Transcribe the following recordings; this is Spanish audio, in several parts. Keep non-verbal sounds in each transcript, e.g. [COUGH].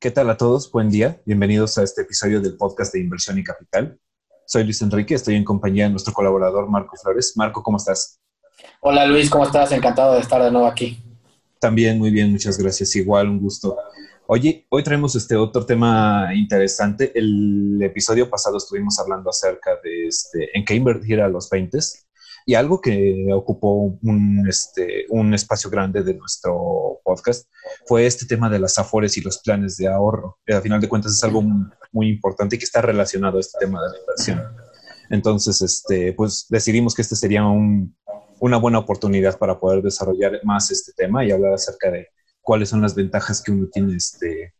¿Qué tal a todos? Buen día. Bienvenidos a este episodio del podcast de Inversión y Capital. Soy Luis Enrique, estoy en compañía de nuestro colaborador Marco Flores. Marco, ¿cómo estás? Hola Luis, ¿cómo estás? Encantado de estar de nuevo aquí. También muy bien, muchas gracias. Igual, un gusto. Oye, hoy traemos este otro tema interesante. El episodio pasado estuvimos hablando acerca de este, en qué invertir a los 20 y algo que ocupó un, este, un espacio grande de nuestro podcast fue este tema de las afores y los planes de ahorro. A final de cuentas es algo muy importante y que está relacionado a este tema de la inversión. Entonces, este, pues decidimos que este sería una buena oportunidad para poder desarrollar más este tema y hablar acerca de cuáles son las ventajas que uno tiene este,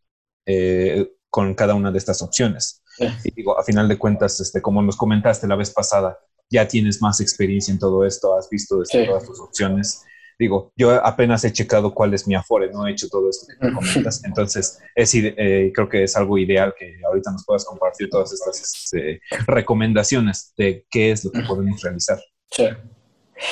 eh, con cada una de estas opciones. Y digo, a final de cuentas, este, como nos comentaste la vez pasada, ya tienes más experiencia en todo esto, has visto desde todas tus opciones. Digo, yo apenas he checado cuál es mi Afore, no he hecho todo esto que me comentas. Entonces, es, eh, creo que es algo ideal que ahorita nos puedas compartir todas estas este, recomendaciones de qué es lo que podemos realizar. Sí.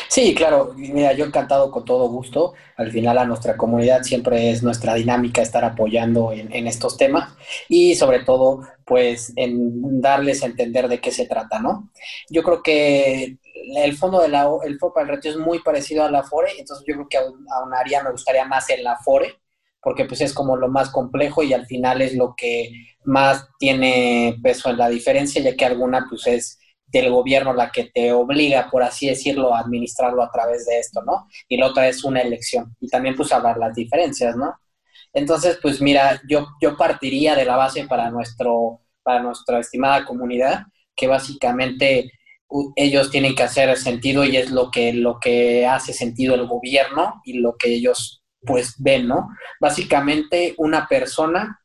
Sí, claro, mira, yo encantado con todo gusto. Al final a nuestra comunidad siempre es nuestra dinámica estar apoyando en, estos temas y sobre todo pues en darles a entender de qué se trata, ¿no? Yo creo que el fondo de la, el para el retiro es muy parecido a la FORE, entonces yo creo que a un área me gustaría más en la FORE, porque pues es como lo más complejo y al final es lo que más tiene peso en la diferencia, ya que alguna pues es del gobierno la que te obliga, por así decirlo, a administrarlo a través de esto, ¿no? Y la otra es una elección. Y también pues hablar las diferencias, ¿no? Entonces, pues mira, yo, yo partiría de la base para, nuestro, para nuestra estimada comunidad, que básicamente ellos tienen que hacer sentido y es lo que, lo que hace sentido el gobierno y lo que ellos pues ven, ¿no? Básicamente una persona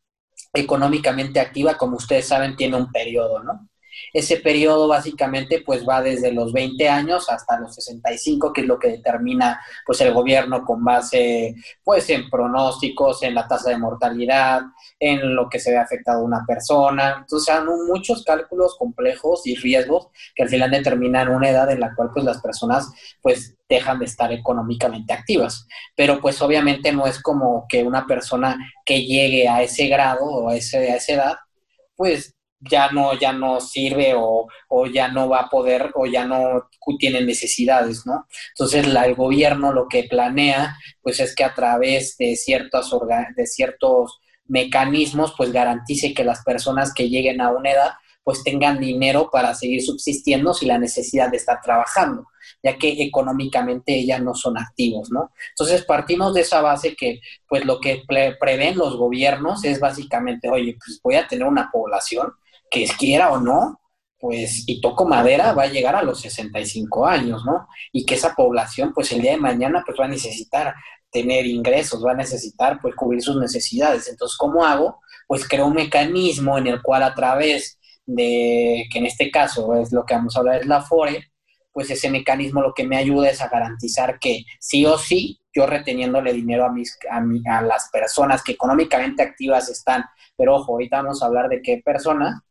económicamente activa, como ustedes saben, tiene un periodo, ¿no? Ese periodo básicamente pues va desde los 20 años hasta los 65, que es lo que determina pues el gobierno con base pues en pronósticos, en la tasa de mortalidad, en lo que se ve afectado una persona. Entonces, hay muchos cálculos complejos y riesgos que al final determinan una edad en la cual pues las personas pues dejan de estar económicamente activas. Pero pues obviamente no es como que una persona que llegue a ese grado o a, ese, a esa edad, pues ya no, ya no sirve o, ya no va a poder o ya no tiene necesidades, ¿no? Entonces la, el gobierno lo que planea pues es que a través de ciertos, de ciertos mecanismos pues garantice que las personas que lleguen a una edad pues tengan dinero para seguir subsistiendo sin la necesidad de estar trabajando, ya que económicamente ellas no son activos, ¿no? Entonces partimos de esa base que pues lo que prevén los gobiernos es básicamente, oye, pues voy a tener una población que quiera o no, pues, y toco madera, va a llegar a los 65 años, ¿no? Y que esa población, pues, el día de mañana, pues, va a necesitar tener ingresos, va a necesitar, pues, cubrir sus necesidades. Entonces, ¿cómo hago? Pues creo un mecanismo en el cual a través de, que en este caso es lo que vamos a hablar, es la FORE, pues ese mecanismo lo que me ayuda es a garantizar que sí o sí, yo reteniéndole dinero a, mis, a, a las personas que económicamente activas están, pero ojo, ahorita vamos a hablar de qué personas,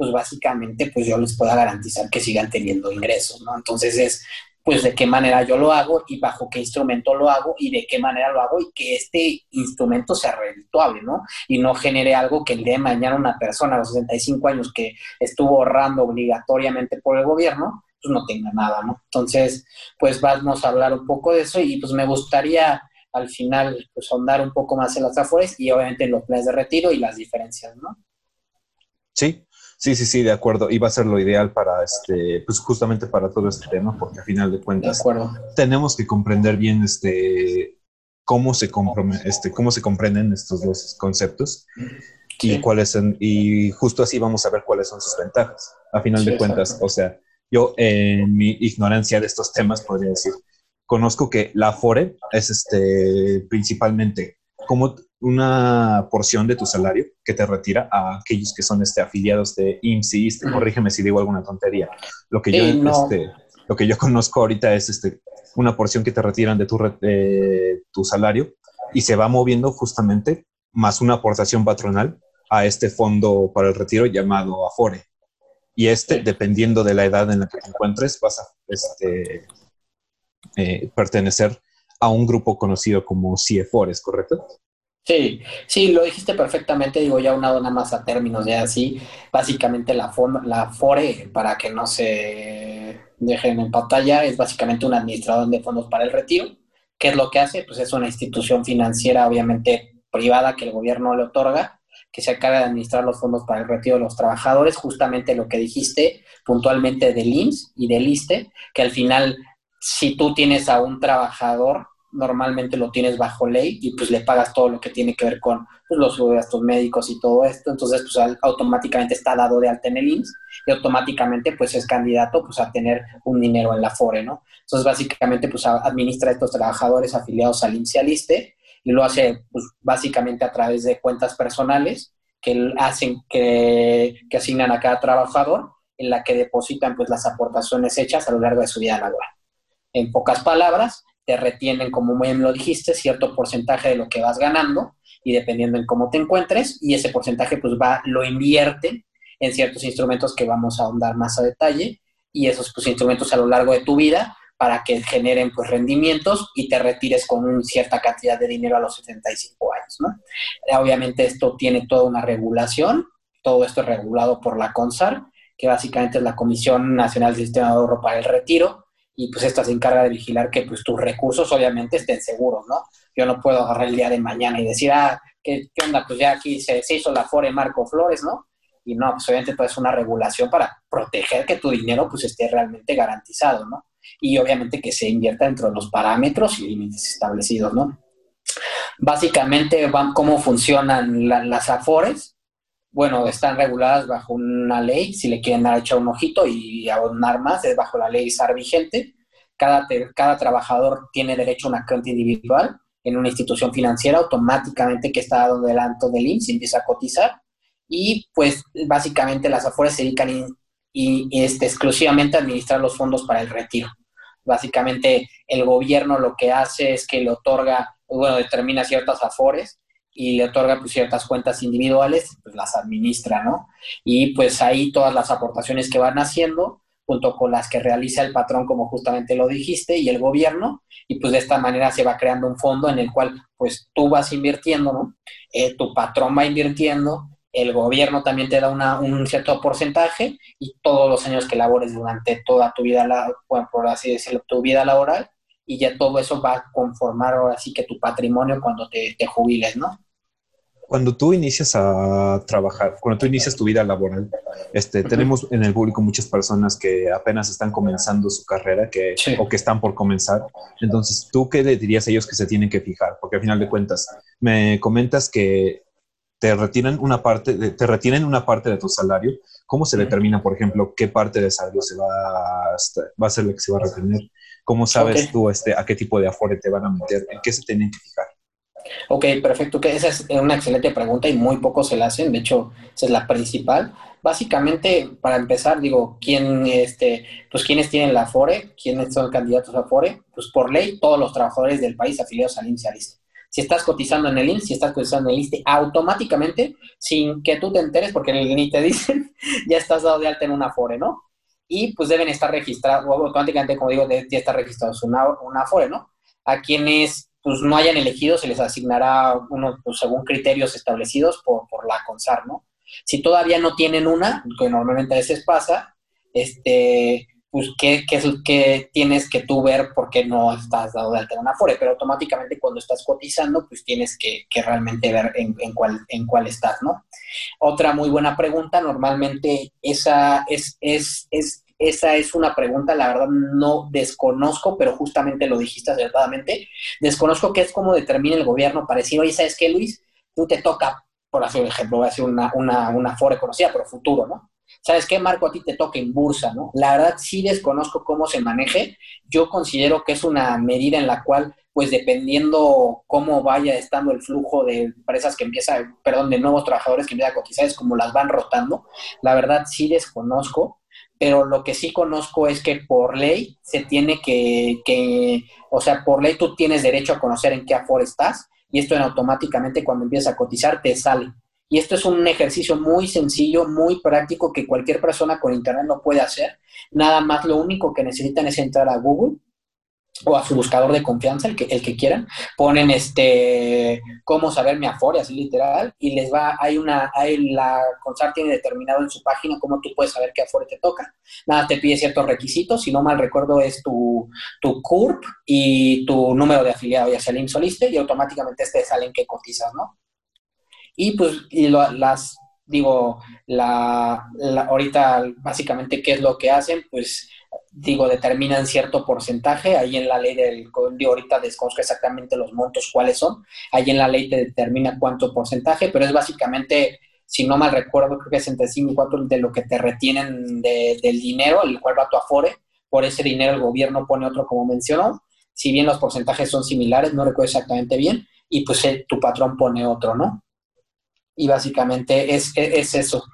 pues básicamente pues yo les pueda garantizar que sigan teniendo ingresos, ¿no? Entonces es pues de qué manera yo lo hago y bajo qué instrumento lo hago y de qué manera lo hago y que este instrumento sea redituable, ¿no? Y no genere algo que el día de mañana una persona a los 65 años que estuvo ahorrando obligatoriamente por el gobierno, pues no tenga nada, ¿no? Entonces, pues vamos a hablar un poco de eso y pues me gustaría al final pues ahondar un poco más en las afueras y obviamente en los planes de retiro y las diferencias, ¿no? Sí, Sí, sí, sí, de acuerdo. Y va a ser lo ideal para este, pues justamente para todo este tema, porque a final de cuentas tenemos que comprender bien este cómo se este, cómo se comprenden estos dos conceptos y cuáles son, y justo así vamos a ver cuáles son sus ventajas. A final de cuentas, o sea, yo en mi ignorancia de estos temas podría decir, conozco que la FORE es este principalmente como una porción de tu salario que te retira a aquellos que son este, afiliados de IMSS y ISTE. Corrígeme si digo alguna tontería. Lo que, yo, este, lo que yo conozco ahorita es este, una porción que te retiran de tu, tu salario y se va moviendo justamente más una aportación patronal a este fondo para el retiro llamado Afore. Y este, dependiendo de la edad en la que te encuentres, vas a este, eh, pertenecer a un grupo conocido como CIEFORES, ¿correcto? Sí, sí, lo dijiste perfectamente, digo ya unado nada más a términos de así, básicamente la, la FORE, para que no se dejen en pantalla, es básicamente un administrador de fondos para el retiro. ¿Qué es lo que hace? Pues es una institución financiera, obviamente privada, que el gobierno le otorga, que se acaba de administrar los fondos para el retiro de los trabajadores, justamente lo que dijiste puntualmente del IMSS y del ISTE, que al final, si tú tienes a un trabajador normalmente lo tienes bajo ley y pues le pagas todo lo que tiene que ver con pues, los gastos médicos y todo esto, entonces pues automáticamente está dado de alta en el IMSS y automáticamente pues es candidato pues a tener un dinero en la FORE, ¿no? Entonces básicamente pues administra a estos trabajadores afiliados al IMSS y al ISTE y lo hace pues básicamente a través de cuentas personales que hacen que, que asignan a cada trabajador en la que depositan pues las aportaciones hechas a lo largo de su vida laboral. En pocas palabras, te retienen, como bien lo dijiste, cierto porcentaje de lo que vas ganando y dependiendo en cómo te encuentres, y ese porcentaje pues va, lo invierten en ciertos instrumentos que vamos a ahondar más a detalle, y esos pues, instrumentos a lo largo de tu vida para que generen pues rendimientos y te retires con una cierta cantidad de dinero a los 75 años, ¿no? Obviamente esto tiene toda una regulación, todo esto es regulado por la CONSAR, que básicamente es la Comisión Nacional del Sistema de Ahorro para el Retiro, y pues esta se encarga de vigilar que pues tus recursos obviamente estén seguros, ¿no? Yo no puedo agarrar el día de mañana y decir, ah, ¿qué, onda? Pues ya aquí se, hizo la FORE Marco Flores, ¿no? Y no, pues obviamente todo es una regulación para proteger que tu dinero pues esté realmente garantizado, ¿no? Y obviamente que se invierta dentro de los parámetros y límites establecidos, ¿no? Básicamente, ¿cómo funcionan las AFORES? Bueno, están reguladas bajo una ley, si le quieren dar echar un ojito y abonar más, es bajo la ley SAR vigente. Cada, cada trabajador tiene derecho a una cuenta individual en una institución financiera, automáticamente que está dado delante del IMSS empieza a cotizar. Y pues básicamente las afueras se dedican y, este, exclusivamente a administrar los fondos para el retiro. Básicamente el gobierno lo que hace es que le otorga, bueno, determina ciertas afores y le otorga pues, ciertas cuentas individuales, pues las administra, ¿no? Y pues ahí todas las aportaciones que van haciendo, junto con las que realiza el patrón, como justamente lo dijiste, y el gobierno, y pues de esta manera se va creando un fondo en el cual pues tú vas invirtiendo, ¿no? Eh, tu patrón va invirtiendo, el gobierno también te da una, un cierto porcentaje y todos los años que labores durante toda tu vida, bueno, por así decirlo, tu vida laboral, y ya todo eso va a conformar ahora sí que tu patrimonio cuando te, te jubiles, ¿no? Cuando tú inicias a trabajar, cuando tú inicias tu vida laboral, este, tenemos en el público muchas personas que apenas están comenzando su carrera que, o que están por comenzar. Entonces, ¿tú qué le dirías a ellos que se tienen que fijar? Porque al final de cuentas, me comentas que te retiran una parte, de, te retienen una parte de tu salario. ¿Cómo se determina, por ejemplo, qué parte de salario se va a, va a ser la que se va a retener? ¿Cómo sabes tú este, a qué tipo de afore te van a meter? ¿En qué se tienen que fijar? Ok, perfecto. Que esa es una excelente pregunta y muy pocos se la hacen. De hecho, esa es la principal. Básicamente, para empezar, digo, ¿quién, este, pues, ¿quiénes tienen la AFORE? ¿Quiénes son candidatos a AFORE? Pues por ley, todos los trabajadores del país afiliados al INSS y Si estás cotizando en el INSS, si estás cotizando en el ISTE, automáticamente, sin que tú te enteres, porque ni te dicen, [LAUGHS] ya estás dado de alta en una AFORE, ¿no? Y pues deben estar registrados, automáticamente, como digo, ya está registrado una, una Afore, ¿no? A quienes pues no hayan elegido se les asignará uno pues, según criterios establecidos por, por la CONSAR, ¿no? Si todavía no tienen una, que normalmente a veces pasa, este, pues qué, qué es que tienes que tú ver por qué no estás dado de alta en Afore, pero automáticamente cuando estás cotizando, pues tienes que, que realmente ver en, en, cuál, en cuál estás, ¿no? Otra muy buena pregunta, normalmente esa es, es, es, esa es una pregunta, la verdad no desconozco, pero justamente lo dijiste acertadamente, desconozco qué es cómo determina el gobierno para decir, oye, ¿sabes qué, Luis? Tú te toca, por hacer un ejemplo, voy a hacer una, una, una fore conocida, pero futuro, ¿no? ¿Sabes qué, Marco? A ti te toca en bursa, ¿no? La verdad sí desconozco cómo se maneje. Yo considero que es una medida en la cual pues dependiendo cómo vaya estando el flujo de empresas que empieza, perdón, de nuevos trabajadores que empiezan a cotizar, es como las van rotando. La verdad sí desconozco, pero lo que sí conozco es que por ley se tiene que, que o sea, por ley tú tienes derecho a conocer en qué aforo estás y esto en automáticamente cuando empiezas a cotizar te sale. Y esto es un ejercicio muy sencillo, muy práctico que cualquier persona con internet lo puede hacer. Nada más lo único que necesitan es entrar a Google o a su buscador de confianza, el que, el que quieran, ponen este cómo saber mi Afore, así literal, y les va, hay una, hay la CONSAR tiene determinado en su página cómo tú puedes saber qué Afore te toca. Nada, te pide ciertos requisitos, si no mal recuerdo es tu, tu CURP y tu número de afiliado, ya sea el Insoliste, y automáticamente te salen que cotizas, ¿no? Y pues, y las, digo, la, ahorita básicamente qué es lo que hacen, pues digo, determinan cierto porcentaje, ahí en la ley del, digo, ahorita desconozco exactamente los montos cuáles son, ahí en la ley te determina cuánto porcentaje, pero es básicamente, si no mal recuerdo, creo que es entre 5 y 4 de lo que te retienen del dinero, el cual va tu afore, por ese dinero el gobierno pone otro como mencionó, si bien los porcentajes son similares, no recuerdo exactamente bien, y pues eh, tu patrón pone otro, ¿no? Y básicamente es, es eso.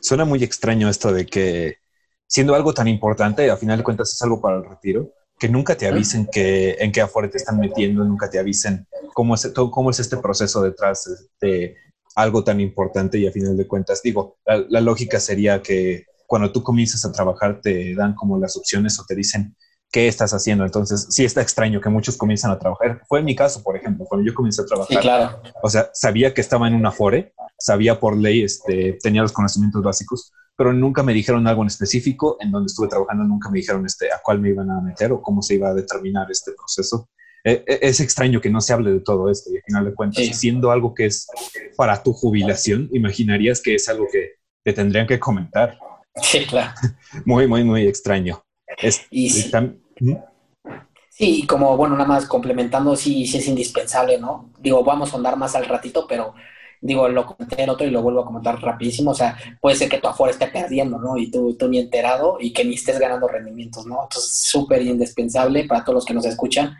Suena muy extraño esto de que siendo algo tan importante, a final de cuentas es algo para el retiro, que nunca te avisen que, en qué afuera te están metiendo, nunca te avisen cómo es, cómo es este proceso detrás de algo tan importante y a final de cuentas, digo, la, lógica sería que cuando tú comienzas a trabajar te dan como las opciones o te dicen qué estás haciendo. Entonces, sí está extraño que muchos comienzan a trabajar. Fue en mi caso, por ejemplo, cuando yo comencé a trabajar. claro. O sea, sabía que estaba en una Afore, sabía por ley, este, tenía los conocimientos básicos, pero nunca me dijeron algo en específico. En donde estuve trabajando nunca me dijeron este, a cuál me iban a meter o cómo se iba a determinar este proceso. E, e, es extraño que no se hable de todo esto y al final de cuentas, siendo algo que es para tu jubilación, imaginarías que es algo que te tendrían que comentar. Sí, claro. [LAUGHS] muy, muy, muy extraño. Es, y sí. Sí, como, bueno, nada más complementando, sí, sí es indispensable, ¿no? Digo, vamos a andar más al ratito, pero digo, lo comenté el otro y lo vuelvo a comentar rapidísimo, o sea, puede ser que tu afuera esté perdiendo, ¿no? Y tú, tú ni enterado y que ni estés ganando rendimientos, ¿no? Entonces, súper indispensable para todos los que nos escuchan.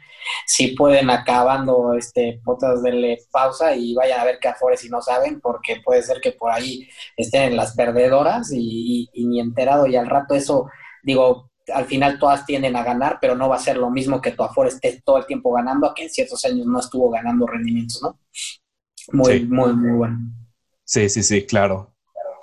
Si pueden acabando este podcast, denle pausa y vayan a ver qué afuera si no saben, porque puede ser que por ahí estén las perdedoras y, y ni enterado y al rato eso, digo, al final todas tienden a ganar, pero no va a ser lo mismo que tu afuera esté todo el tiempo ganando, a que en ciertos años no estuvo ganando rendimientos, ¿no? Muy, muy, muy bueno. Sí, sí, sí, claro.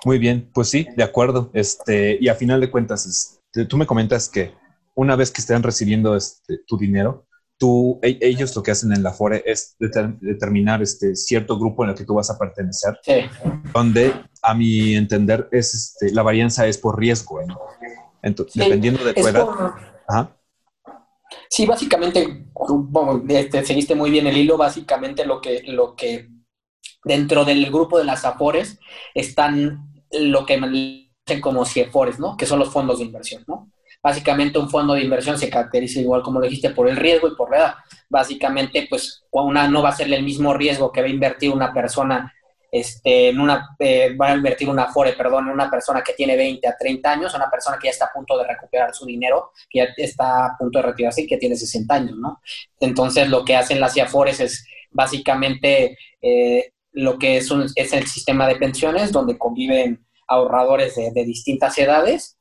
Muy bien, pues sí, de acuerdo. Este, y a final de cuentas, este, tú me comentas que una vez que estén recibiendo este, tu dinero, tú, e, ellos lo que hacen en la FORE es determinar este cierto grupo en el que tú vas a pertenecer, sí. donde a mi entender es este, la varianza es por riesgo, ¿no? Entonces, dependiendo de tu edad. Ajá. Sí, básicamente, bueno, este, seguiste muy bien el hilo, básicamente lo que, lo que dentro del grupo de las AFORES están lo que dicen como CIEFORES, ¿no? Que son los fondos de inversión, ¿no? Básicamente un fondo de inversión se caracteriza igual como lo dijiste por el riesgo y por la edad. Básicamente, pues una no va a ser el mismo riesgo que va a invertir una persona este, en una, eh, va a invertir una Afore, perdón, en una persona que tiene 20 a 30 años, una persona que ya está a punto de recuperar su dinero, que ya está a punto de retirarse y que tiene 60 años, ¿no? Entonces, lo que hacen las Afores es básicamente eh, lo que es, un, es el sistema de pensiones, donde conviven ahorradores de, distintas edades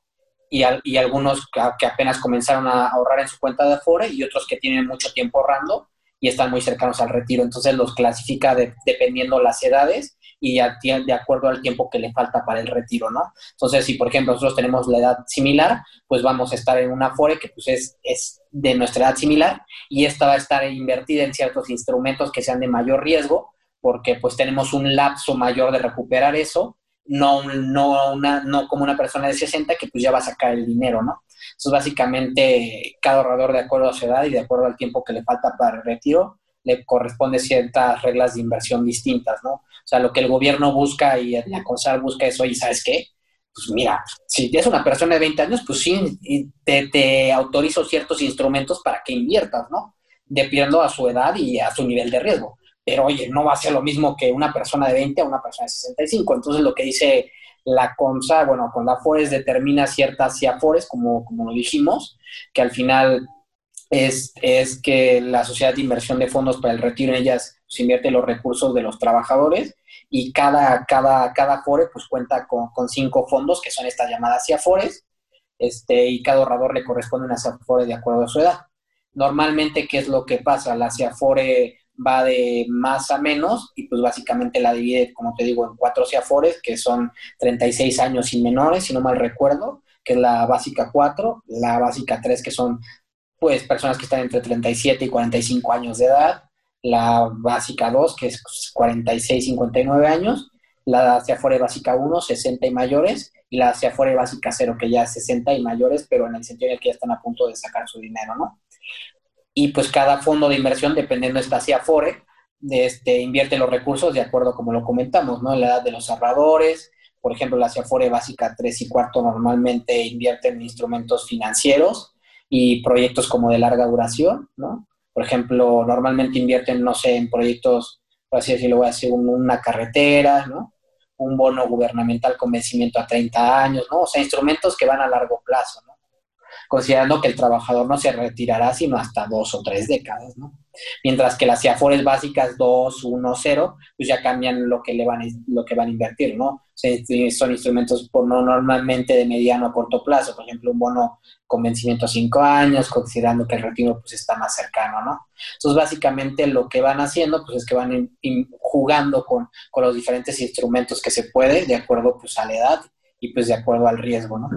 y, algunos que, apenas comenzaron a ahorrar en su cuenta de Afore y otros que tienen mucho tiempo ahorrando y están muy cercanos al retiro. Entonces los clasifica dependiendo las edades y de acuerdo al tiempo que le falta para el retiro, ¿no? Entonces, si por ejemplo nosotros tenemos la edad similar, pues vamos a estar en una FORE que pues es, es de nuestra edad similar y esta va a estar invertida en ciertos instrumentos que sean de mayor riesgo, porque pues tenemos un lapso mayor de recuperar eso, no, no, una, no como una persona de 60 que pues ya va a sacar el dinero, ¿no? Entonces, básicamente, cada ahorrador de acuerdo a su edad y de acuerdo al tiempo que le falta para el retiro, le corresponde ciertas reglas de inversión distintas, ¿no? O sea, lo que el gobierno busca y la CONSAR busca es, oye, ¿sabes qué? Pues mira, si es una persona de 20 años, pues sí, te, te autorizo ciertos instrumentos para que inviertas, ¿no? Dependiendo a su edad y a su nivel de riesgo. Pero oye, no va a ser lo mismo que una persona de 20 a una persona de 65. Entonces, lo que dice la CONSA, bueno, con la FORES determina ciertas CIAFORES, como, como lo dijimos, que al final es, es que la sociedad de inversión de fondos para el retiro en ellas invierte los recursos de los trabajadores y cada, cada, cada FORE pues cuenta con, cinco fondos que son estas llamadas CIAFORES este, y cada ahorrador le corresponde una CIAFORE de acuerdo a su edad. Normalmente, ¿qué es lo que pasa? La CIAFORE va de más a menos y pues básicamente la divide, como te digo, en cuatro CIAFORES que son 36 años y menores, si no mal recuerdo, que es la básica 4, la básica 3 que son pues personas que están entre 37 y 45 años de edad, la básica 2, que es 46, 59 años, la Afore básica 1, 60 y mayores, y la Afore básica 0, que ya es 60 y mayores, pero en el sentido en el que ya están a punto de sacar su dinero, ¿no? Y pues cada fondo de inversión, dependiendo de esta Afore, este, invierte los recursos de acuerdo como lo comentamos, ¿no? La edad de los ahorradores, por ejemplo, la Afore básica 3 y cuarto normalmente invierte en instrumentos financieros y proyectos como de larga duración, ¿no? Por ejemplo, normalmente invierten, no sé, en proyectos, por así decirlo, voy a decir, una carretera, ¿no? Un bono gubernamental con vencimiento a 30 años, ¿no? O sea, instrumentos que van a largo plazo, ¿no? Considerando que el trabajador no se retirará sino hasta dos o tres décadas, ¿no? Mientras que las CIAFORES básicas 2, 1, 0, pues ya cambian lo que, le van, lo que van a invertir, ¿no? son instrumentos por no normalmente de mediano a corto plazo, por ejemplo, un bono con vencimiento a 5 años, considerando que el retiro pues está más cercano, ¿no? Entonces, básicamente lo que van haciendo pues es que van jugando con, con, los diferentes instrumentos que se puede, de acuerdo pues a la edad y pues de acuerdo al riesgo, ¿no?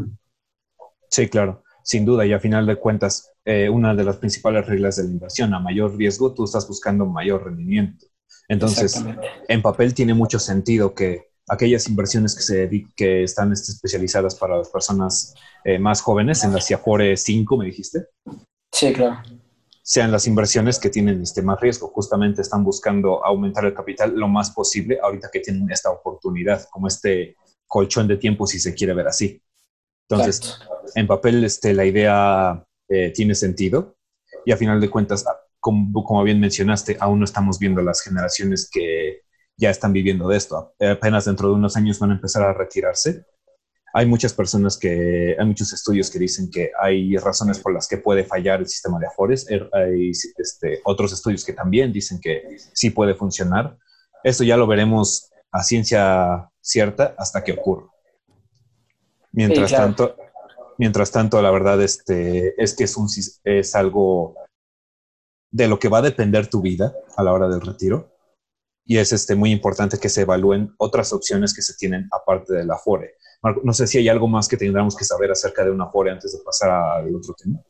Sí, claro, sin duda, y a final de cuentas, eh, una de las principales reglas de la inversión. A mayor riesgo, tú estás buscando mayor rendimiento. Entonces, en papel tiene mucho sentido que aquellas inversiones que, se que están este, especializadas para las personas eh, más jóvenes, en la CIAFORE 5, me dijiste. Sí, claro. Sean las inversiones que tienen este más riesgo. Justamente están buscando aumentar el capital lo más posible ahorita que tienen esta oportunidad, como este colchón de tiempo, si se quiere ver así. Entonces, en papel, este, la idea eh, tiene sentido. Y a final de cuentas, ah, como, bien mencionaste, aún no estamos viendo las generaciones que ya están viviendo de esto. Apenas dentro de unos años van a empezar a retirarse. Hay muchas personas que, hay muchos estudios que dicen que hay razones por las que puede fallar el sistema de Afores. Er, hay este, otros estudios que también dicen que sí puede funcionar. Esto ya lo veremos a ciencia cierta hasta que ocurra. Mientras tanto, Mientras tanto, la verdad este, es que es, un, es algo de lo que va a depender tu vida a la hora del retiro. Y es este, muy importante que se evalúen otras opciones que se tienen aparte del Afore. Marco, no sé si hay algo más que tendríamos que saber acerca de un Afore antes de pasar al otro tema.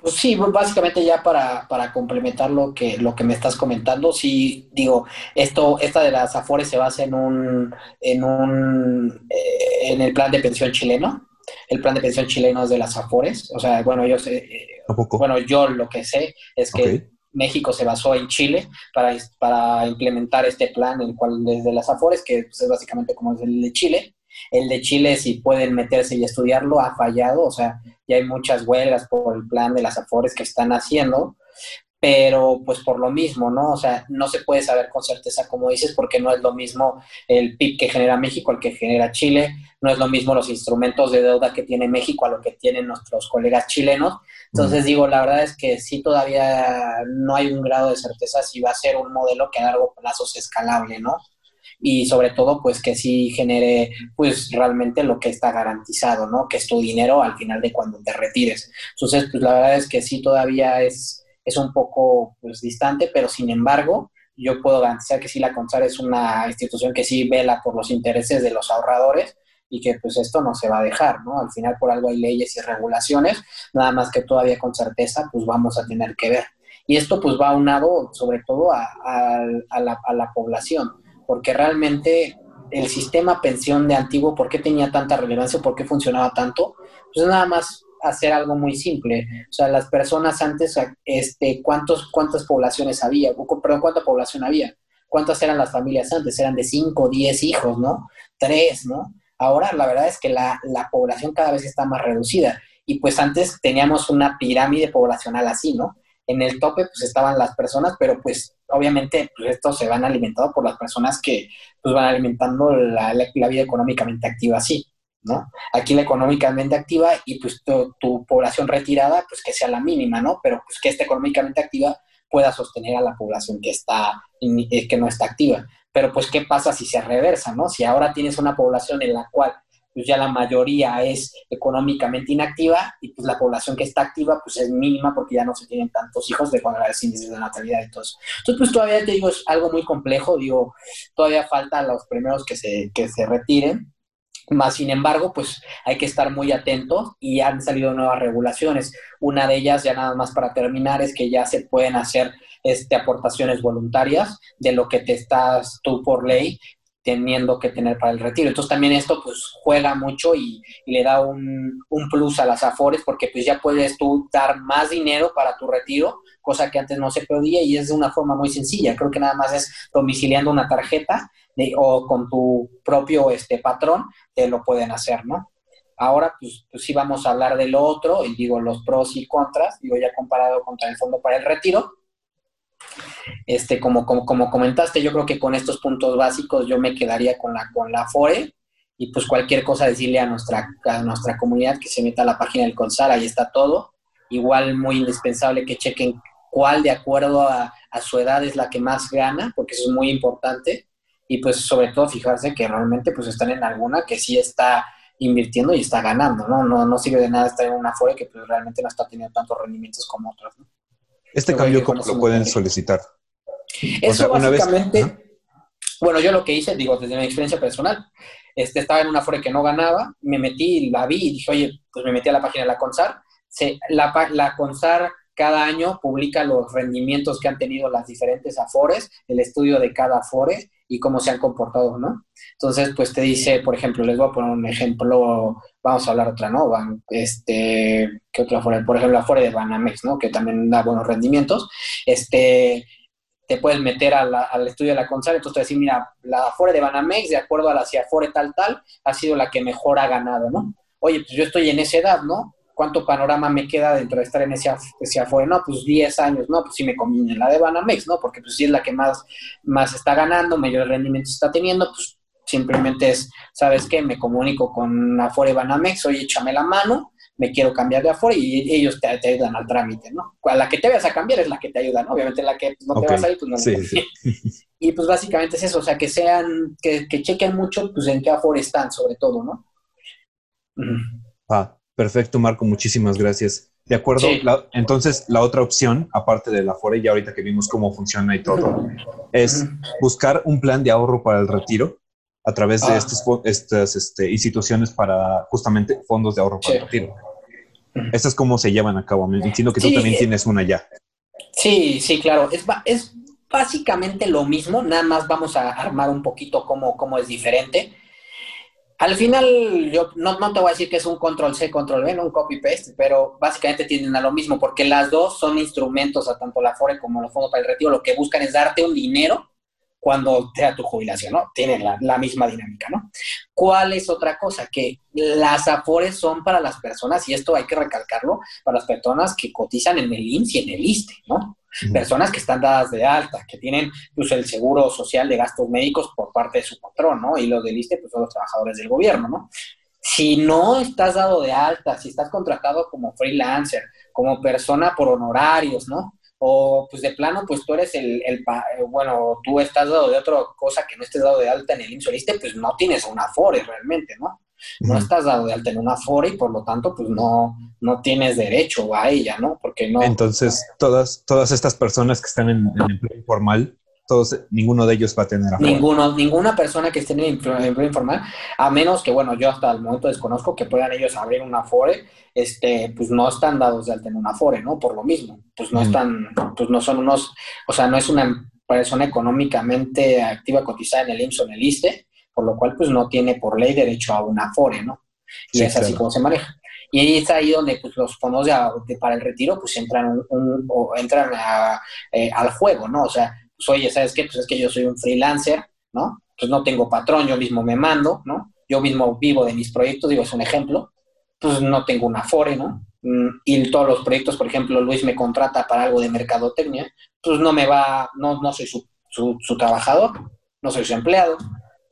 Pues sí, básicamente ya para, para, complementar lo que, lo que me estás comentando, sí, digo, esto, esta de las Afores se basa en un, en un, eh, en el plan de pensión chileno, el plan de pensión chileno es de las AFORES. O sea, bueno, yo sé, bueno, yo lo que sé es que México se basó en Chile para, para implementar este plan, el cual desde las AFORES, que pues, es básicamente como es el de Chile. El de Chile, si pueden meterse y estudiarlo, ha fallado. O sea, ya hay muchas huelgas por el plan de las AFORES que están haciendo pero pues por lo mismo, ¿no? O sea, no se puede saber con certeza, como dices, porque no es lo mismo el PIB que genera México al que genera Chile, no es lo mismo los instrumentos de deuda que tiene México a lo que tienen nuestros colegas chilenos. Entonces digo, la verdad es que sí todavía no hay un grado de certeza si va a ser un modelo que a largo plazo sea escalable, ¿no? y sobre todo pues que sí genere pues realmente lo que está garantizado, ¿no? Que es tu dinero al final de cuando te retires. Entonces pues la verdad es que sí todavía es es un poco pues, distante, pero sin embargo, yo puedo garantizar que sí la CONSAR es una institución que sí vela por los intereses de los ahorradores y que pues esto no se va a dejar, ¿no? Al final por algo hay leyes y regulaciones, nada más que todavía con certeza pues vamos a tener que ver. Y esto pues va aunado sobre todo a, la, a la población, porque realmente el sistema pensión de antiguo, ¿por qué tenía tanta relevancia? ¿Por qué funcionaba tanto? Pues nada más hacer algo muy simple. O sea, las personas antes, este, ¿cuántos, ¿cuántas poblaciones había? Perdón, ¿cuánta población había? ¿Cuántas eran las familias antes? Eran de 5, 10 hijos, ¿no? Tres, ¿no? Ahora la verdad es que la, la población cada vez está más reducida. Y pues antes teníamos una pirámide poblacional así, ¿no? En el tope pues estaban las personas, pero pues obviamente pues, estos se van alimentando por las personas que pues van alimentando la, la vida económicamente activa así. ¿No? Aquí la económicamente activa y pues tu, población retirada, pues que sea la mínima, ¿no? Pero pues que esté económicamente activa pueda sostener a la población que está, eh, que no está activa. Pero pues, ¿qué pasa si se reversa, no? Si ahora tienes una población en la cual pues ya la mayoría es económicamente inactiva y pues la población que está activa pues es mínima porque ya no se tienen tantos hijos de cuando las índices de natalidad y todo eso. Entonces pues todavía te digo es algo muy complejo, digo, todavía falta los primeros que se, que se retiren, Más sin embargo, pues hay que estar muy atentos y han salido nuevas regulaciones. Una de ellas, ya nada más para terminar, es que ya se pueden hacer este, aportaciones voluntarias de lo que te estás tú por ley teniendo que tener para el retiro. Entonces también esto pues juega mucho y, le da un, un, plus a las afores porque pues ya puedes tú dar más dinero para tu retiro, cosa que antes no se podía y es de una forma muy sencilla. Creo que nada más es domiciliando una tarjeta o con tu propio este, patrón, te lo pueden hacer, ¿no? Ahora, pues, pues sí vamos a hablar del otro, y digo los pros y contras, digo ya comparado contra el fondo para el retiro. Este, como, como, como comentaste, yo creo que con estos puntos básicos yo me quedaría con la, con la FORE y pues cualquier cosa decirle a nuestra, a nuestra comunidad que se meta a la página del CONSAR, ahí está todo. Igual muy indispensable que chequen cuál de acuerdo a, a su edad es la que más gana, porque eso es muy importante y pues sobre todo fijarse que realmente pues están en alguna que sí está invirtiendo y está ganando, ¿no? No, no sirve de nada estar en una FORE que pues realmente no está teniendo tantos rendimientos como otras, ¿no? ¿Este cambio cómo lo pueden solicitar? Eso básicamente, bueno, yo lo que hice, digo, desde mi experiencia personal, este, estaba en una FORE que no ganaba, me metí, la vi y dije, oye, pues me metí a la página de la CONSAR, se, la, la CONSAR cada año publica los rendimientos que han tenido las diferentes afores, el estudio de cada afore y cómo se han comportado, ¿no? Entonces, pues te dice, por ejemplo, les voy a poner un ejemplo, vamos a hablar otra, ¿no? este, ¿qué otra afore? Por ejemplo, la afore de Banamex, ¿no? Que también da buenos rendimientos. Este, te puedes meter al estudio de la CONSAR, entonces te decir, mira, la afore de Banamex, de acuerdo a la afore tal, tal, ha sido la que mejor ha ganado, ¿no? Oye, pues yo estoy en esa edad, ¿no? ¿Cuánto panorama me queda dentro de estar en ese, ese afuera? No, pues 10 años, no, pues sí me conviene la de Banamex, ¿no? Porque pues sí es la que más, más está ganando, mayor rendimiento está teniendo, pues simplemente es, ¿sabes qué? Me comunico con Afore Banamex, oye, échame la mano, me quiero cambiar de Afore y ellos te, ayudan al trámite, ¿no? A la que te vayas a cambiar es la que te ayuda, ¿no? Obviamente la que no te vas a ir, pues no. Sí, sí. [LAUGHS] Y pues básicamente es eso, o sea, que sean, que, que chequen mucho, pues en qué Afore están, sobre todo, ¿no? Ah, Perfecto, Marco, muchísimas gracias. De acuerdo, entonces la otra opción, aparte de la FORE, ya ahorita que vimos cómo funciona y todo, es buscar un plan de ahorro para el retiro a través de ah. estas este, instituciones para justamente fondos de ahorro para el retiro. Estas es como se llevan a cabo. Me entiendo que tú también tienes una ya. Sí, sí, claro. Es, es básicamente lo mismo, nada más vamos a armar un poquito cómo, cómo es diferente. Al final, yo no, no, te voy a decir que es un control C, control V, no un copy paste, pero básicamente tienden a lo mismo, porque las dos son instrumentos, a tanto la FORE como los fondos para el retiro, lo que buscan es darte un dinero cuando te da tu jubilación, ¿no? Tienen la, misma dinámica, ¿no? ¿Cuál es otra cosa? Que las AFORES son para las personas, y esto hay que recalcarlo, para las personas que cotizan en el INS y en el ISTE, ¿no? Personas que están dadas de alta, que tienen pues, el seguro social de gastos médicos por parte de su patrón, ¿no? Y los del ISTE, pues son los trabajadores del gobierno, ¿no? Si no estás dado de alta, si estás contratado como freelancer, como persona por honorarios, ¿no? O pues de plano, pues tú eres el, el bueno, tú estás dado de otra cosa que no estés dado de alta en el INSOLISTE, pues no tienes una FORE realmente, ¿no? No estás dado de alta en una FORE y por lo tanto pues no, no tienes derecho a ella, ¿no? Porque no... Entonces, todas, todas estas personas que están en, empleo informal, todos, ninguno de ellos va a tener. Ninguno, ninguna persona que esté en empleo informal, a menos que, bueno, yo hasta el momento desconozco que puedan ellos abrir una FORE, este, pues no están dados de alta en una FORE, ¿no? Por lo mismo, pues no están, pues no son unos, o sea, no es una persona económicamente activa cotizada en el IMSS o en el ISTE, por lo cual pues no tiene por ley derecho a una FORE, ¿no? Y es así como se maneja. Y ahí está ahí donde pues, los fondos de, para el retiro pues entran, o entran eh, al juego, ¿no? O sea, pues oye, ¿sabes qué? Pues es que yo soy un freelancer, ¿no? Pues no tengo patrón, yo mismo me mando, ¿no? Yo mismo vivo de mis proyectos, digo, es un ejemplo. Pues no tengo una FORE, ¿no? Mm, y todos los proyectos, por ejemplo, Luis me contrata para algo de mercadotecnia, pues no me va, no, no soy su, su, su trabajador, no soy su empleado,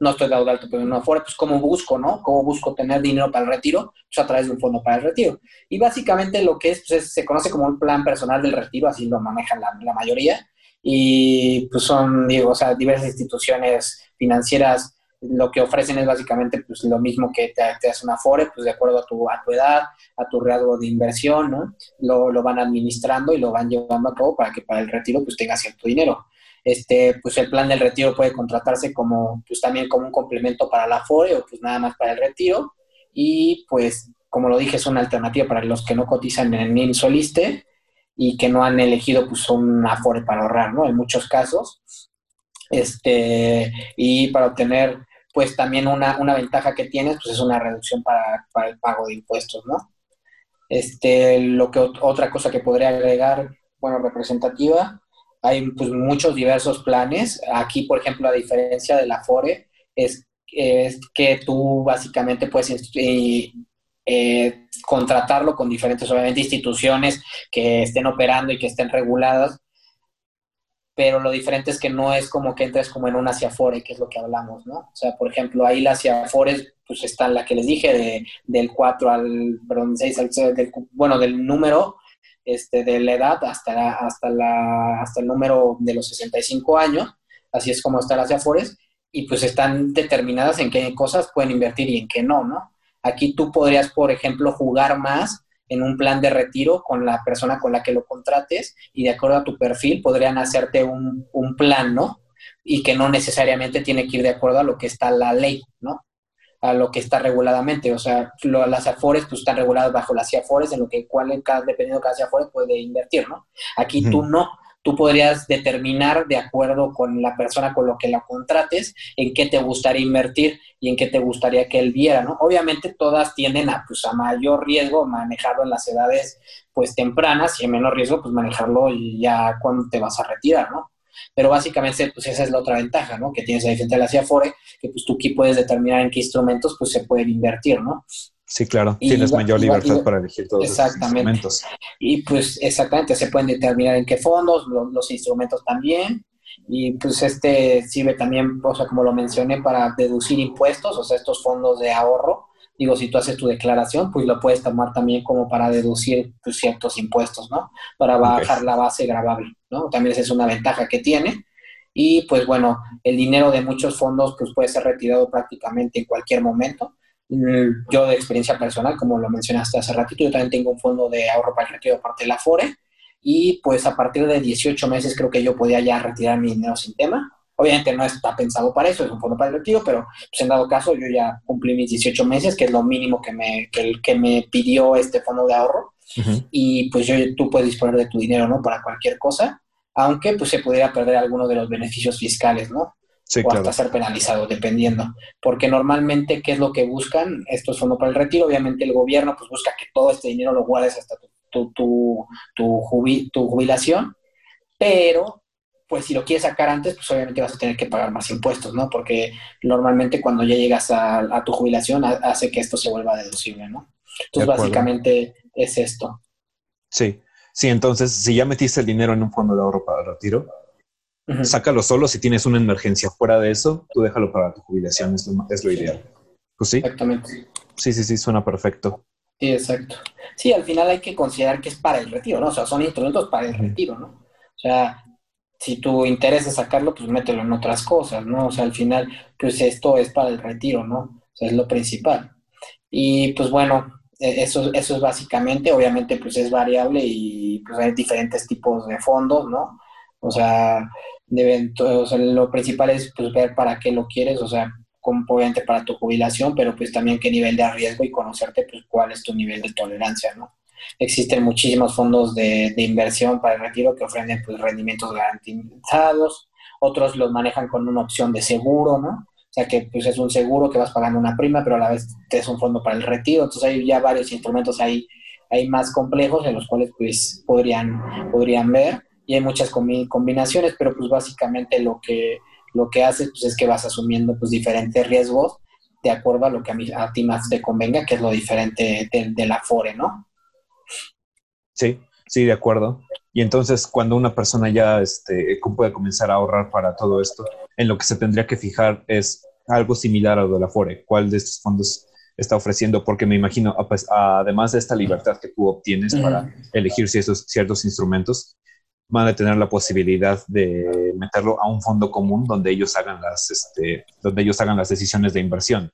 no estoy dado de alto pero no afuera, pues cómo busco, ¿no? ¿Cómo busco tener dinero para el retiro? Pues a través de un fondo para el retiro. Y básicamente lo que es, pues se conoce como un plan personal del retiro, así lo manejan la, mayoría. Y pues son, digo, o sea, diversas instituciones financieras lo que ofrecen es básicamente pues lo mismo que te, te una FORE, pues de acuerdo a tu, a tu edad, a tu riesgo de inversión, ¿no? Lo, lo, van administrando y lo van llevando a cabo para que para el retiro pues tenga cierto dinero. Este, pues el plan del retiro puede contratarse como, pues también como un complemento para la FORE o pues nada más para el retiro. Y pues, como lo dije, es una alternativa para los que no cotizan en el Soliste y que no han elegido pues un Afore para ahorrar, ¿no? En muchos casos. Este, y para obtener pues también una, ventaja que tienes pues es una reducción para, para el pago de impuestos, ¿no? Este, lo que otra cosa que podría agregar, bueno, representativa, hay pues, muchos diversos planes. Aquí, por ejemplo, a diferencia de la FORE, es, es que tú básicamente puedes eh, contratarlo con diferentes, obviamente, instituciones que estén operando y que estén reguladas, pero lo diferente es que no es como que entres como en una Ciafore, que es lo que hablamos, ¿no? O sea, por ejemplo, ahí las Ciafores, pues está la que les dije, de, del 4 al, perdón, 6 al, del, bueno, del número este, de la edad hasta, hasta, la, hasta el número de los 65 años, así es como están las Ciafores, y pues están determinadas en qué cosas pueden invertir y en qué no, ¿no? Aquí tú podrías, por ejemplo, jugar más en un plan de retiro con la persona con la que lo contrates y de acuerdo a tu perfil podrían hacerte un, un plan, ¿no? Y que no necesariamente tiene que ir de acuerdo a lo que está la ley, ¿no? A lo que está reguladamente. O sea, las AFORES pues, están reguladas bajo las AFORES, en lo que cuál, dependiendo de cada AFORES, puede invertir, ¿no? Aquí tú no. Tú podrías determinar, de acuerdo con la persona con lo que la contrates, en qué te gustaría invertir y en qué te gustaría que él viera, ¿no? Obviamente todas tienden a, pues, a mayor riesgo manejarlo en las edades pues tempranas y en menor riesgo pues manejarlo ya cuando te vas a retirar, ¿no? Pero básicamente, pues esa es la otra ventaja, ¿no? Que tienes ahí frente a la CIAFORE, que pues tú aquí puedes determinar en qué instrumentos pues se pueden invertir, ¿no? Sí, claro. tienes mayor libertad para elegir todos los instrumentos. Y pues exactamente, se pueden determinar en qué fondos, los, instrumentos también. Y pues este sirve también, o sea, como lo mencioné, para deducir impuestos, o sea, estos fondos de ahorro digo, si tú haces tu declaración, pues lo puedes tomar también como para deducir pues, ciertos impuestos, ¿no? Para bajar la base grabable, ¿no? También esa es una ventaja que tiene. Y pues bueno, el dinero de muchos fondos pues puede ser retirado prácticamente en cualquier momento. Mm, yo de experiencia personal, como lo mencionaste hace ratito, yo también tengo un fondo de ahorro para el retiro aparte de la FORE y pues a partir de 18 meses creo que yo podía ya retirar mi dinero sin tema Obviamente no está pensado para eso, es un fondo para el retiro, pero pues en dado caso yo ya cumplí mis 18 meses, que es lo mínimo que me, que, que me pidió este fondo de ahorro. Y pues yo, tú puedes disponer de tu dinero, ¿no? Para cualquier cosa, aunque pues se pudiera perder alguno de los beneficios fiscales, ¿no? Sí, o hasta ser penalizado, dependiendo. Porque normalmente, ¿qué es lo que buscan estos fondos para el retiro? Obviamente el gobierno pues busca que todo este dinero lo guardes hasta tu, tu, tu, tu jubilación, pero pues si lo quieres sacar antes, pues obviamente vas a tener que pagar más impuestos, ¿no? Porque normalmente cuando ya llegas a, tu jubilación hace que esto se vuelva deducible, ¿no? Entonces básicamente es esto. Sí, sí, entonces si ya metiste el dinero en un fondo de ahorro para el retiro, sácalo solo, si tienes una emergencia fuera de eso, tú déjalo para tu jubilación, es lo, es lo ideal. Pues sí. Exactamente. Sí, sí, sí, suena perfecto. Sí, exacto. Sí, al final hay que considerar que es para el retiro, ¿no? O sea, son instrumentos para el retiro, ¿no? O sea, si tu interés es sacarlo, pues mételo en otras cosas, ¿no? O sea, al final, pues esto es para el retiro, ¿no? O sea, es lo principal. Y pues bueno, eso, eso es básicamente, obviamente, pues es variable y pues hay diferentes tipos de fondos, ¿no? O sea, deben, lo principal es pues ver para qué lo quieres, o sea, como obviamente para tu jubilación, pero pues también qué nivel de riesgo y conocerte pues cuál es tu nivel de tolerancia, ¿no? Existen muchísimos fondos de, inversión para el retiro que ofrecen pues, rendimientos garantizados, otros los manejan con una opción de seguro, ¿no? O sea que pues, es un seguro que vas pagando una prima, pero a la vez es un fondo para el retiro. Entonces hay ya varios instrumentos ahí, hay más complejos en los cuales pues podrían, podrían ver y hay muchas combinaciones, pero pues básicamente lo que, lo que haces pues, es que vas asumiendo pues diferentes riesgos de acuerdo a lo que a, mí, a ti más te convenga, que es lo diferente de, de la FORE, ¿no? Sí, sí, de acuerdo. Y entonces, cuando una persona ya este, puede comenzar a ahorrar para todo esto, en lo que se tendría que fijar es algo similar a lo de la FORE. ¿Cuál de estos fondos está ofreciendo? Porque me imagino, pues, además de esta libertad que tú obtienes para elegir ciertos, ciertos instrumentos, van a tener la posibilidad de meterlo a un fondo común donde ellos hagan las, este, donde ellos hagan las decisiones de inversión.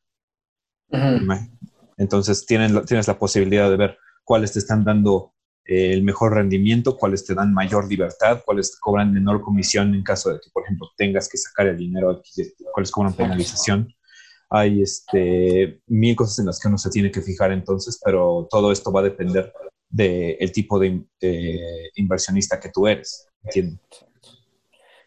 Entonces, tienen, tienes la posibilidad de ver cuáles te están dando eh, el mejor rendimiento, cuáles te dan mayor libertad, cuáles cobran menor comisión en caso de que, por ejemplo, tengas que sacar el dinero, cuáles cobran penalización. Hay este, mil cosas en las que uno se tiene que fijar entonces, pero todo esto va a depender del tipo de inversionista que tú eres. ¿entiendes?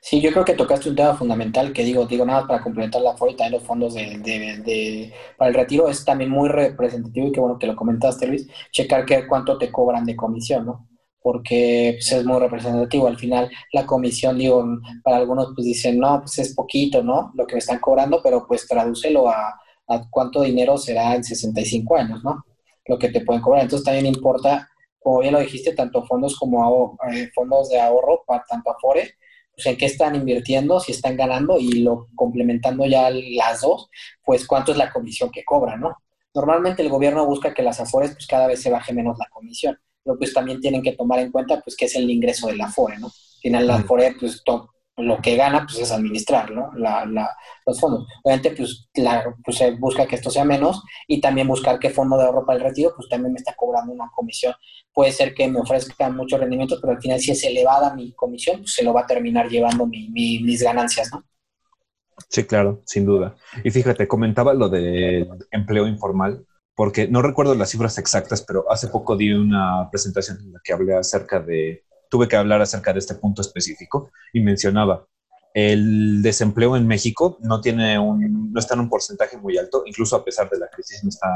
Sí, yo creo que tocaste un tema fundamental que digo, digo nada para complementar la FOR y también los fondos de, de, para el retiro es también muy representativo y que bueno que lo comentaste Luis, checar que cuánto te cobran de comisión, ¿no? Porque pues, es muy representativo. Al final la comisión, digo, para algunos pues dicen, no, pues es poquito, ¿no? Lo que me están cobrando, pero pues tradúcelo a, a cuánto dinero será en 65 años, ¿no? Lo que te pueden cobrar. Entonces también importa, como bien lo dijiste, tanto fondos como eh, fondos de ahorro, para, tanto Afore, pues en qué están invirtiendo, si están ganando y lo complementando ya las dos, pues cuánto es la comisión que cobran, ¿no? Normalmente el gobierno busca que las afores pues cada vez se baje menos la comisión, pero pues también tienen que tomar en cuenta pues que es el ingreso de la afore, ¿no? Al final la afore pues lo que gana pues es administrar ¿no? la, la, los fondos. Obviamente pues, pues, se busca que esto sea menos y también buscar que fondo de ahorro para el retiro pues también me está cobrando una comisión. Puede ser que me ofrezca muchos rendimientos, pero al final si es elevada mi comisión, pues se lo va a terminar llevando mi, mis ganancias, ¿no? Sí, claro, sin duda. Y fíjate, comentaba lo de empleo informal, porque no recuerdo las cifras exactas, pero hace poco di una presentación en la que hablé acerca de tuve que hablar acerca de este punto específico y mencionaba, el desempleo en México no, tiene un, no está en un porcentaje muy alto, incluso a pesar de la crisis no está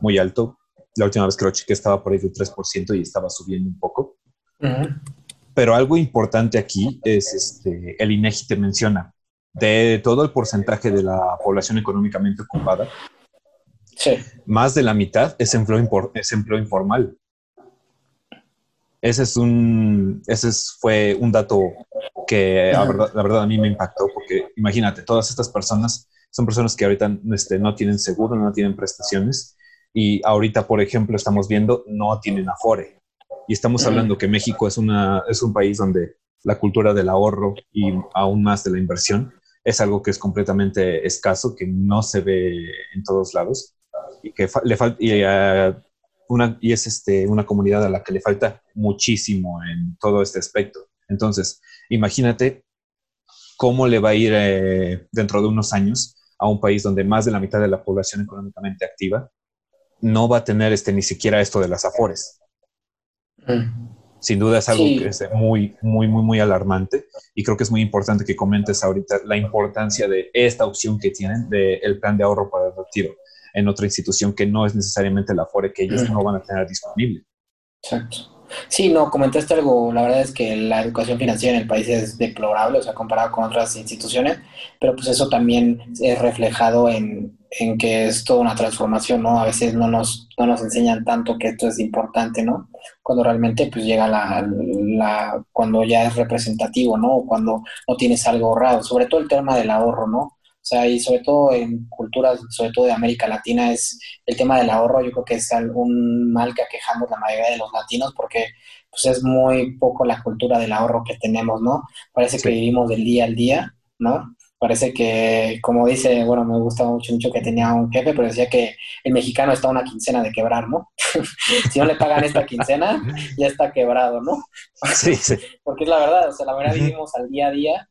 muy alto. La última vez que lo chequé estaba por ahí del 3% y estaba subiendo un poco. Pero algo importante aquí es, este, el INEGI te menciona, de todo el porcentaje de la población económicamente ocupada, más de la mitad es empleo, es empleo informal. Ese es un, ese fue un dato que la verdad, a mí me impactó porque imagínate, todas estas personas son personas que ahorita este, no tienen seguro, no tienen prestaciones y ahorita, por ejemplo, estamos viendo no tienen afore. Y estamos hablando que México es, una, es un país donde la cultura del ahorro y aún más de la inversión es algo que es completamente escaso, que no se ve en todos lados y que le falta, una, y es este, una comunidad a la que le falta muchísimo en todo este aspecto. Entonces, imagínate cómo le va a ir eh, dentro de unos años a un país donde más de la mitad de la población económicamente activa no va a tener este, ni siquiera esto de las afores. Mm. Sin duda es algo que es muy, muy, muy, muy alarmante y creo que es muy importante que comentes ahorita la importancia de esta opción que tienen del plan de ahorro para el retiro en otra institución que no es necesariamente la FORE que ellos no van a tener disponible. Exacto. Sí, no, comentaste algo, la verdad es que la educación financiera en el país es deplorable, o sea, comparado con otras instituciones, pero pues eso también es reflejado en, en que es toda una transformación, ¿no? A veces no nos, no nos enseñan tanto que esto es importante, ¿no? Cuando realmente pues llega la, la, cuando ya es representativo, ¿no? Cuando no tienes algo ahorrado, sobre todo el tema del ahorro, ¿no? O sea, y sobre todo en culturas, sobre todo de América Latina, es el tema del ahorro, yo creo que es algún mal que aquejamos la mayoría de los latinos porque pues es muy poco la cultura del ahorro que tenemos, ¿no? Parece que vivimos del día al día, ¿no? Parece que, como dice, bueno, me gusta mucho, mucho que tenía un jefe, pero decía que el mexicano está una quincena de quebrar, ¿no? [LAUGHS] si no le pagan esta quincena, ya está quebrado, ¿no? Sí, sí. [LAUGHS] Porque es la verdad, o sea, la verdad vivimos al día a día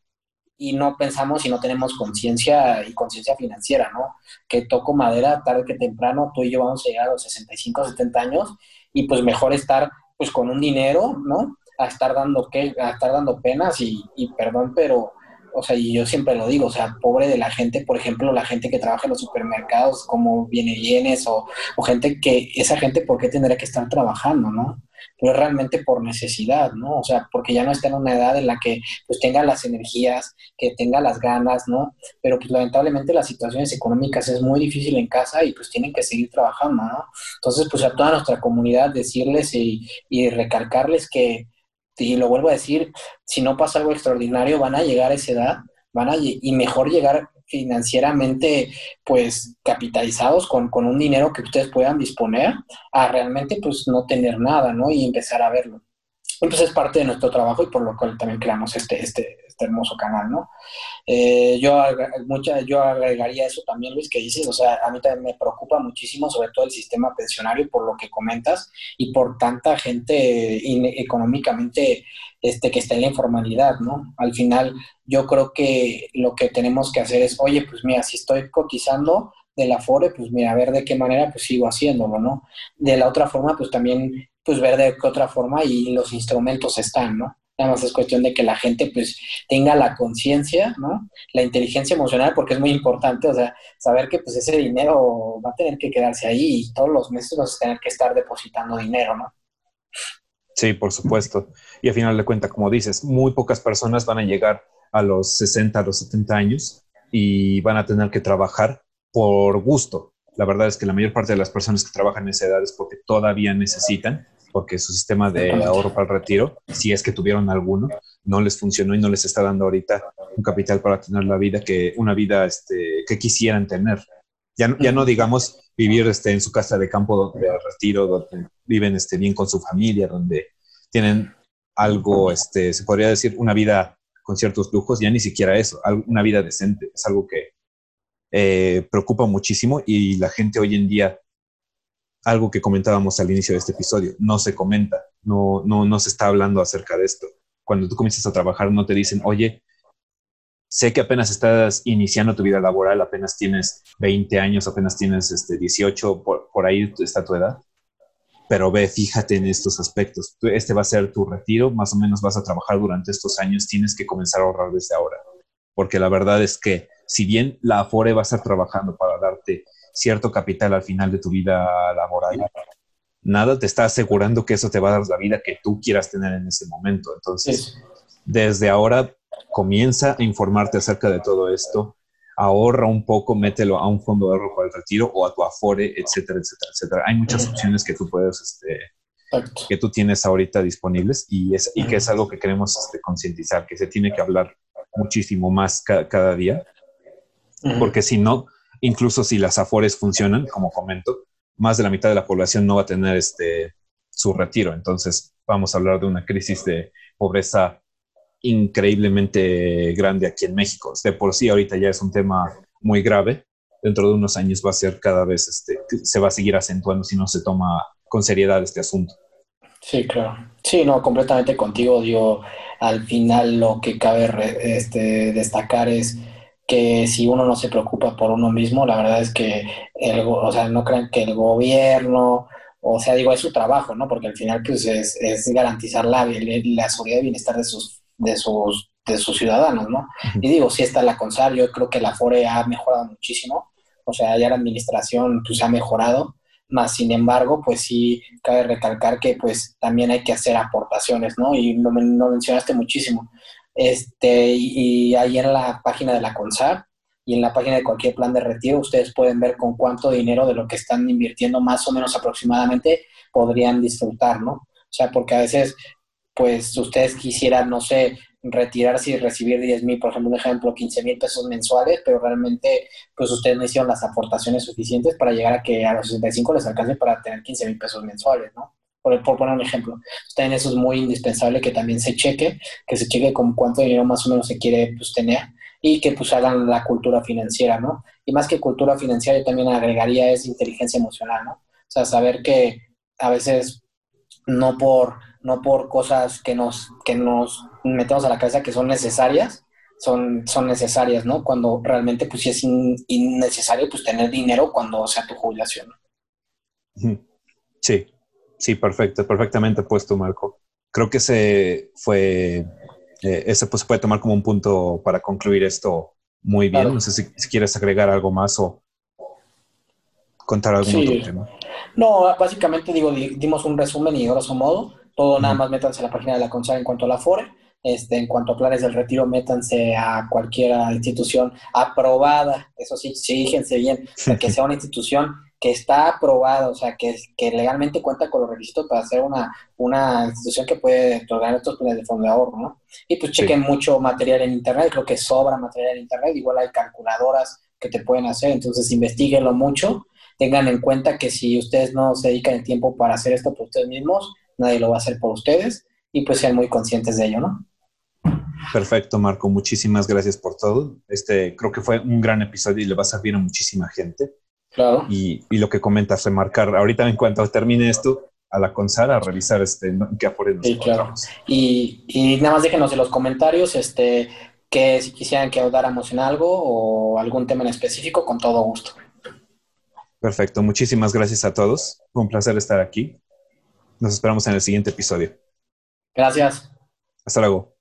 y no pensamos y no tenemos conciencia y conciencia financiera, ¿no? Que toco madera tarde que temprano, tú y yo vamos a llegar a los 65, 70 años y pues mejor estar pues con un dinero, ¿no? A estar dando, que, a estar dando penas y, y perdón, pero o sea, y yo siempre lo digo, o sea, pobre de la gente, por ejemplo, la gente que trabaja en los supermercados, como viene bienes, o, o gente que, esa gente, ¿por qué tendría que estar trabajando, no? Pero realmente por necesidad, ¿no? O sea, porque ya no está en una edad en la que pues tenga las energías, que tenga las ganas, ¿no? Pero pues lamentablemente las situaciones económicas es muy difícil en casa y pues tienen que seguir trabajando, ¿no? Entonces, pues a toda nuestra comunidad decirles y, y recalcarles que, y lo vuelvo a decir, si no pasa algo extraordinario, van a llegar a esa edad, van a, y mejor llegar financieramente, pues, capitalizados con, con, un dinero que ustedes puedan disponer, a realmente, pues, no tener nada, ¿no? Y empezar a verlo. Entonces es parte de nuestro trabajo y por lo cual también creamos este, este, hermoso canal, ¿no? Eh, yo, mucha, yo agregaría eso también, Luis, que dices, o sea, a mí también me preocupa muchísimo, sobre todo el sistema pensionario, por lo que comentas, y por tanta gente económicamente este, que está en la informalidad, ¿no? Al final, yo creo que lo que tenemos que hacer es, oye, pues mira, si estoy cotizando, de la FORE, pues mira, a ver de qué manera pues sigo haciéndolo, ¿no? De la otra forma, pues también, pues ver de qué otra forma y los instrumentos están, ¿no? Nada más es cuestión de que la gente pues tenga la conciencia, ¿no? La inteligencia emocional, porque es muy importante, o sea, saber que pues ese dinero va a tener que quedarse ahí y todos los meses vas a tener que estar depositando dinero, ¿no? Sí, por supuesto. Y al final de cuentas, como dices, muy pocas personas van a llegar a los 60, a los 70 años y van a tener que trabajar por gusto. La verdad es que la mayor parte de las personas que trabajan en esa edad es porque todavía necesitan porque su sistema de ahorro para el retiro, si es que tuvieron alguno, no les funcionó y no les está dando ahorita un capital para tener la vida que una vida este, que quisieran tener. Ya, ya no digamos vivir este, en su casa de campo de retiro, donde viven este, bien con su familia, donde tienen algo, este, se podría decir, una vida con ciertos lujos, ya ni siquiera eso, una vida decente. Es algo que eh, preocupa muchísimo y la gente hoy en día algo que comentábamos al inicio de este episodio, no se comenta, no, no, no se está hablando acerca de esto. Cuando tú comienzas a trabajar no te dicen, oye, sé que apenas estás iniciando tu vida laboral, apenas tienes 20 años, apenas tienes este, 18, por, por ahí está tu edad, pero ve, fíjate en estos aspectos. Este va a ser tu retiro, más o menos vas a trabajar durante estos años, tienes que comenzar a ahorrar desde ahora, porque la verdad es que si bien la Afore va a estar trabajando para darte cierto capital al final de tu vida laboral, nada te está asegurando que eso te va a dar la vida que tú quieras tener en ese momento. Entonces, desde ahora comienza a informarte acerca de todo esto, ahorra un poco, mételo a un fondo de ahorro para el retiro o a tu Afore, etcétera, etcétera, etcétera. Hay muchas opciones que tú puedes, este, que tú tienes ahorita disponibles y, es, y que es algo que queremos este, concientizar, que se tiene que hablar muchísimo más cada día, porque si no, incluso si las afores funcionan, como comento, más de la mitad de la población no va a tener este, su retiro. Entonces, vamos a hablar de una crisis de pobreza increíblemente grande aquí en México. De por sí, ahorita ya es un tema muy grave. Dentro de unos años va a ser cada vez, este, se va a seguir acentuando si no se toma con seriedad este asunto. Sí, claro. Sí, no, completamente contigo. Digo, al final lo que cabe este, destacar es que si uno no se preocupa por uno mismo, la verdad es que, el, o sea, no crean que el gobierno, o sea, digo, es su trabajo, ¿no? Porque al final, pues, es, es garantizar la, la seguridad y bienestar de sus, de sus, de sus ciudadanos, ¿no? Y digo, si está la CONSAR, yo creo que la FORE ha mejorado muchísimo, o sea, ya la administración, pues, ha mejorado, más sin embargo, pues sí, cabe recalcar que, pues, también hay que hacer aportaciones, ¿no? Y no, no mencionaste muchísimo. Este, y, ahí en la página de la CONSAR y en la página de cualquier plan de retiro, ustedes pueden ver con cuánto dinero de lo que están invirtiendo más o menos aproximadamente podrían disfrutar, ¿no? O sea, porque a veces, pues ustedes quisieran, no sé, retirarse y recibir 10 mil, por ejemplo, un ejemplo, 15 mil pesos mensuales, pero realmente, pues ustedes no hicieron las aportaciones suficientes para llegar a que a los 65 les alcance para tener 15 mil pesos mensuales, ¿no? Por, poner un ejemplo. También eso es muy indispensable que también se cheque, que se cheque con cuánto dinero más o menos se quiere pues, tener y que pues hagan la cultura financiera, ¿no? Y más que cultura financiera, yo también agregaría es inteligencia emocional, ¿no? O sea, saber que a veces no por, no por cosas que nos, que nos metemos a la cabeza que son necesarias, son, son necesarias, ¿no? Cuando realmente pues sí es innecesario pues tener dinero cuando sea tu jubilación. Sí, Sí, perfecto, perfectamente puesto, Marco. Creo que ese fue, eh, ese pues puede tomar como un punto para concluir esto muy bien. No sé si, quieres agregar algo más o contar algún otro tema. No, básicamente digo, dimos un resumen y grosso modo, todo nada más métanse a la página de la CONSAR en cuanto a la FORE. Este, en cuanto a planes del retiro, métanse a cualquier institución aprobada, eso sí, fíjense bien, que [LAUGHS] sea una institución que está aprobado, o sea, que, que legalmente cuenta con los requisitos para ser una, una institución que puede otorgar estos planes de fondo de ahorro, ¿no? Y pues chequen mucho material en Internet, creo que sobra material en Internet, igual hay calculadoras que te pueden hacer, entonces investiguenlo mucho, tengan en cuenta que si ustedes no se dedican el tiempo para hacer esto por ustedes mismos, nadie lo va a hacer por ustedes, y pues sean muy conscientes de ello, ¿no? Perfecto, Marco. Muchísimas gracias por todo. Este creo que fue un gran episodio y le va a servir a muchísima gente. Claro. Y, y lo que comentas, remarcar, ahorita en cuanto termine esto, a la CONSAR a revisar este, qué afores nos sí, claro. Y, y, nada más déjenos en los comentarios este, que si quisieran que ayudáramos en algo o algún tema en específico, con todo gusto. Perfecto, muchísimas gracias a todos. Fue un placer estar aquí. Nos esperamos en el siguiente episodio. Gracias. Hasta luego.